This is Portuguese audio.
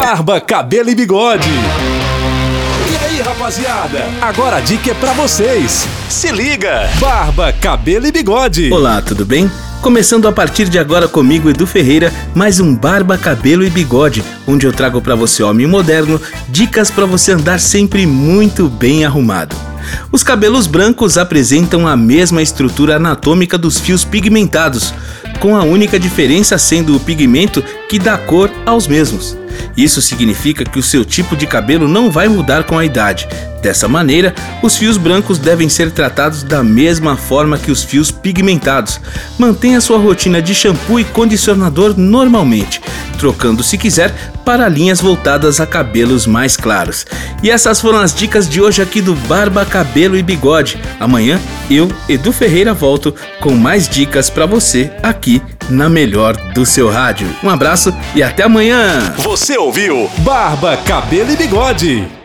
Barba, cabelo e bigode. E aí, rapaziada? Agora a dica é pra vocês. Se liga! Barba, cabelo e bigode. Olá, tudo bem? Começando a partir de agora comigo, Edu Ferreira, mais um Barba, Cabelo e Bigode, onde eu trago para você, homem moderno, dicas para você andar sempre muito bem arrumado. Os cabelos brancos apresentam a mesma estrutura anatômica dos fios pigmentados, com a única diferença sendo o pigmento que dá cor aos mesmos. Isso significa que o seu tipo de cabelo não vai mudar com a idade. Dessa maneira, os fios brancos devem ser tratados da mesma forma que os fios pigmentados. Mantenha sua rotina de shampoo e condicionador normalmente, trocando se quiser para linhas voltadas a cabelos mais claros. E essas foram as dicas de hoje aqui do Barba, Cabelo e Bigode. Amanhã eu, Edu Ferreira, volto com mais dicas para você aqui na melhor do seu rádio. Um abraço e até amanhã. Você ouviu Barba, cabelo e bigode.